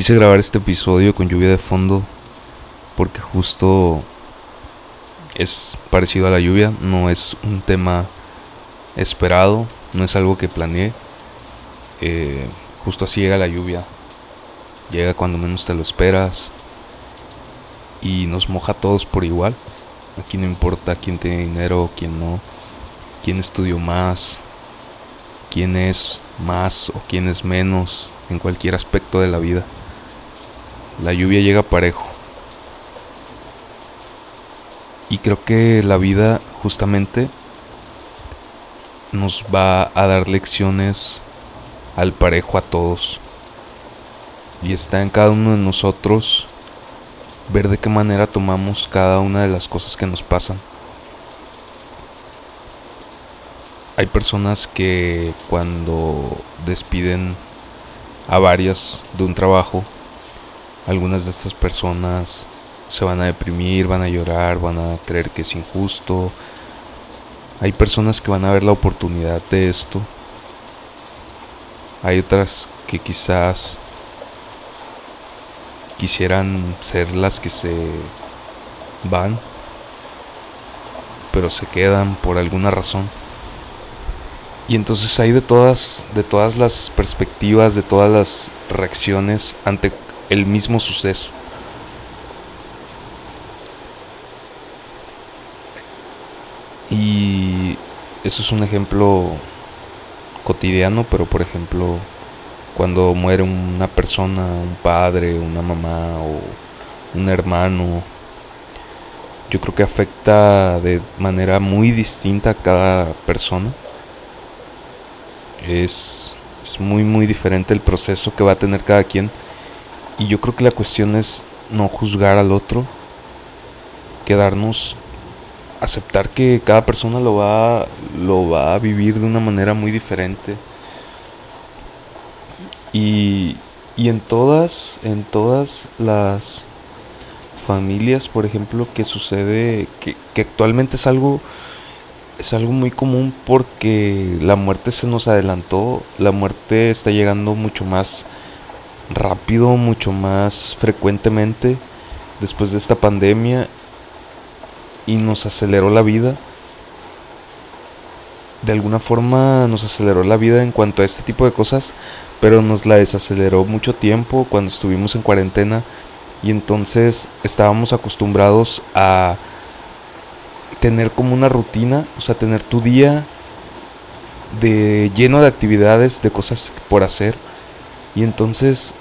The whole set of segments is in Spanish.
Quise grabar este episodio con lluvia de fondo porque justo es parecido a la lluvia, no es un tema esperado, no es algo que planeé. Eh, justo así llega la lluvia, llega cuando menos te lo esperas y nos moja a todos por igual. Aquí no importa quién tiene dinero, quién no, quién estudió más, quién es más o quién es menos en cualquier aspecto de la vida. La lluvia llega parejo. Y creo que la vida justamente nos va a dar lecciones al parejo a todos. Y está en cada uno de nosotros ver de qué manera tomamos cada una de las cosas que nos pasan. Hay personas que cuando despiden a varias de un trabajo, algunas de estas personas se van a deprimir, van a llorar, van a creer que es injusto. Hay personas que van a ver la oportunidad de esto. Hay otras que quizás quisieran ser las que se van, pero se quedan por alguna razón. Y entonces hay de todas, de todas las perspectivas, de todas las reacciones ante el mismo suceso. Y eso es un ejemplo cotidiano, pero por ejemplo, cuando muere una persona, un padre, una mamá o un hermano, yo creo que afecta de manera muy distinta a cada persona. Es, es muy muy diferente el proceso que va a tener cada quien y yo creo que la cuestión es no juzgar al otro, quedarnos, aceptar que cada persona lo va, lo va a vivir de una manera muy diferente. Y, y en todas, en todas las familias, por ejemplo, que sucede, que, que actualmente es algo, es algo muy común porque la muerte se nos adelantó, la muerte está llegando mucho más rápido, mucho más frecuentemente después de esta pandemia y nos aceleró la vida. De alguna forma nos aceleró la vida en cuanto a este tipo de cosas, pero nos la desaceleró mucho tiempo cuando estuvimos en cuarentena y entonces estábamos acostumbrados a tener como una rutina, o sea, tener tu día de lleno de actividades, de cosas por hacer y entonces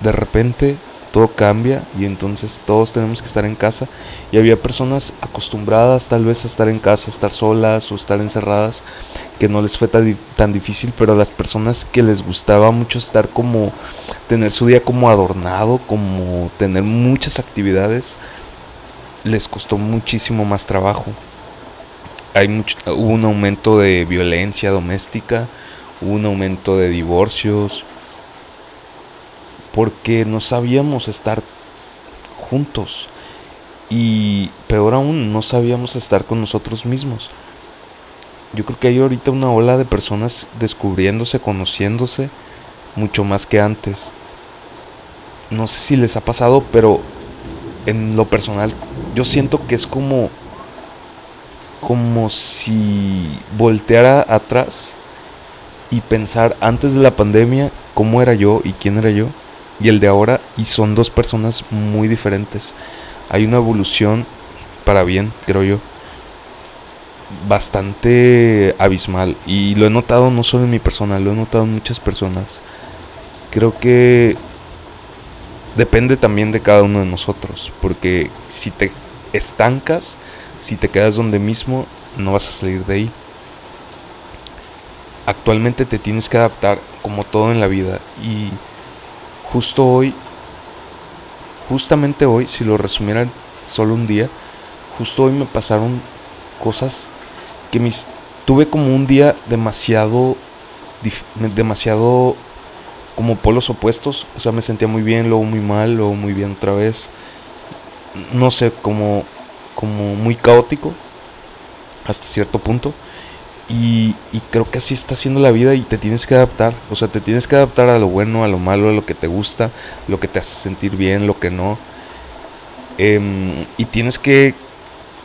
de repente todo cambia y entonces todos tenemos que estar en casa y había personas acostumbradas tal vez a estar en casa, estar solas o estar encerradas que no les fue tan, difícil, pero las personas que les gustaba mucho estar como tener su día como adornado, como tener muchas actividades, les costó muchísimo más trabajo. Hay hubo un aumento de violencia doméstica, hubo un aumento de divorcios, porque no sabíamos estar juntos y peor aún no sabíamos estar con nosotros mismos. Yo creo que hay ahorita una ola de personas descubriéndose, conociéndose mucho más que antes. No sé si les ha pasado, pero en lo personal yo siento que es como como si volteara atrás y pensar antes de la pandemia cómo era yo y quién era yo y el de ahora y son dos personas muy diferentes. Hay una evolución para bien, creo yo, bastante abismal y lo he notado no solo en mi persona, lo he notado en muchas personas. Creo que depende también de cada uno de nosotros, porque si te estancas, si te quedas donde mismo, no vas a salir de ahí. Actualmente te tienes que adaptar como todo en la vida y justo hoy, justamente hoy, si lo resumiera solo un día, justo hoy me pasaron cosas que mis, tuve como un día demasiado, demasiado como polos opuestos, o sea, me sentía muy bien, luego muy mal, luego muy bien otra vez, no sé, como, como muy caótico hasta cierto punto. Y, y, creo que así está siendo la vida y te tienes que adaptar. O sea, te tienes que adaptar a lo bueno, a lo malo, a lo que te gusta, lo que te hace sentir bien, lo que no. Em, y tienes que,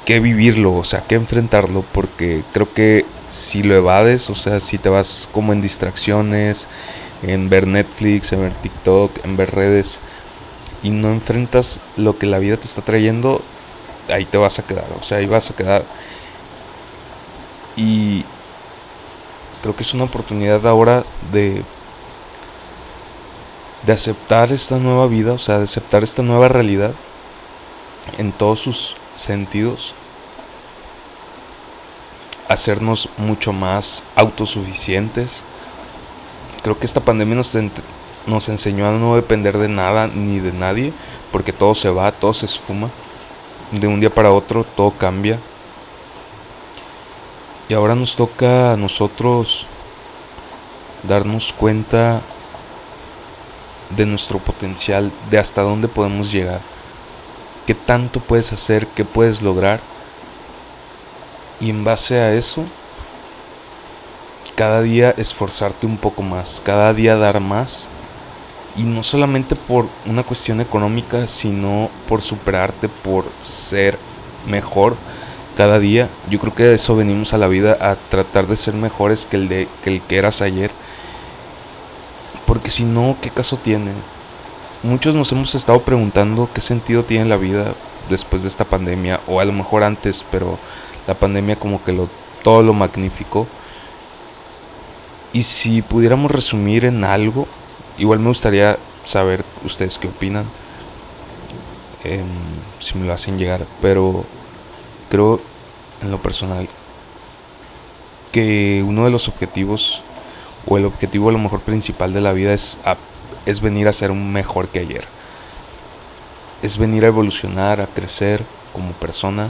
que vivirlo, o sea, que enfrentarlo, porque creo que si lo evades, o sea, si te vas como en distracciones, en ver Netflix, en ver TikTok, en ver redes, y no enfrentas lo que la vida te está trayendo, ahí te vas a quedar, o sea, ahí vas a quedar. Y creo que es una oportunidad ahora de de aceptar esta nueva vida, o sea, de aceptar esta nueva realidad en todos sus sentidos, hacernos mucho más autosuficientes. Creo que esta pandemia nos, nos enseñó a no depender de nada ni de nadie, porque todo se va, todo se esfuma. De un día para otro todo cambia. Y ahora nos toca a nosotros darnos cuenta de nuestro potencial, de hasta dónde podemos llegar, qué tanto puedes hacer, qué puedes lograr. Y en base a eso, cada día esforzarte un poco más, cada día dar más. Y no solamente por una cuestión económica, sino por superarte, por ser mejor cada día. Yo creo que de eso venimos a la vida, a tratar de ser mejores que el, de, que, el que eras ayer. Porque si no, ¿qué caso tiene? Muchos nos hemos estado preguntando qué sentido tiene la vida después de esta pandemia, o a lo mejor antes, pero la pandemia como que lo, todo lo magnificó. Y si pudiéramos resumir en algo, igual me gustaría saber ustedes qué opinan, eh, si me lo hacen llegar, pero creo en lo personal que uno de los objetivos o el objetivo a lo mejor principal de la vida es, es venir a ser un mejor que ayer. Es venir a evolucionar, a crecer como persona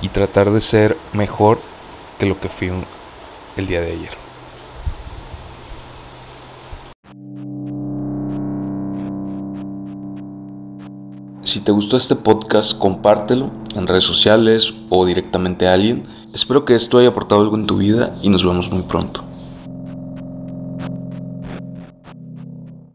y tratar de ser mejor que lo que fui el día de ayer. Si te gustó este podcast, compártelo en redes sociales o directamente a alguien. Espero que esto haya aportado algo en tu vida y nos vemos muy pronto.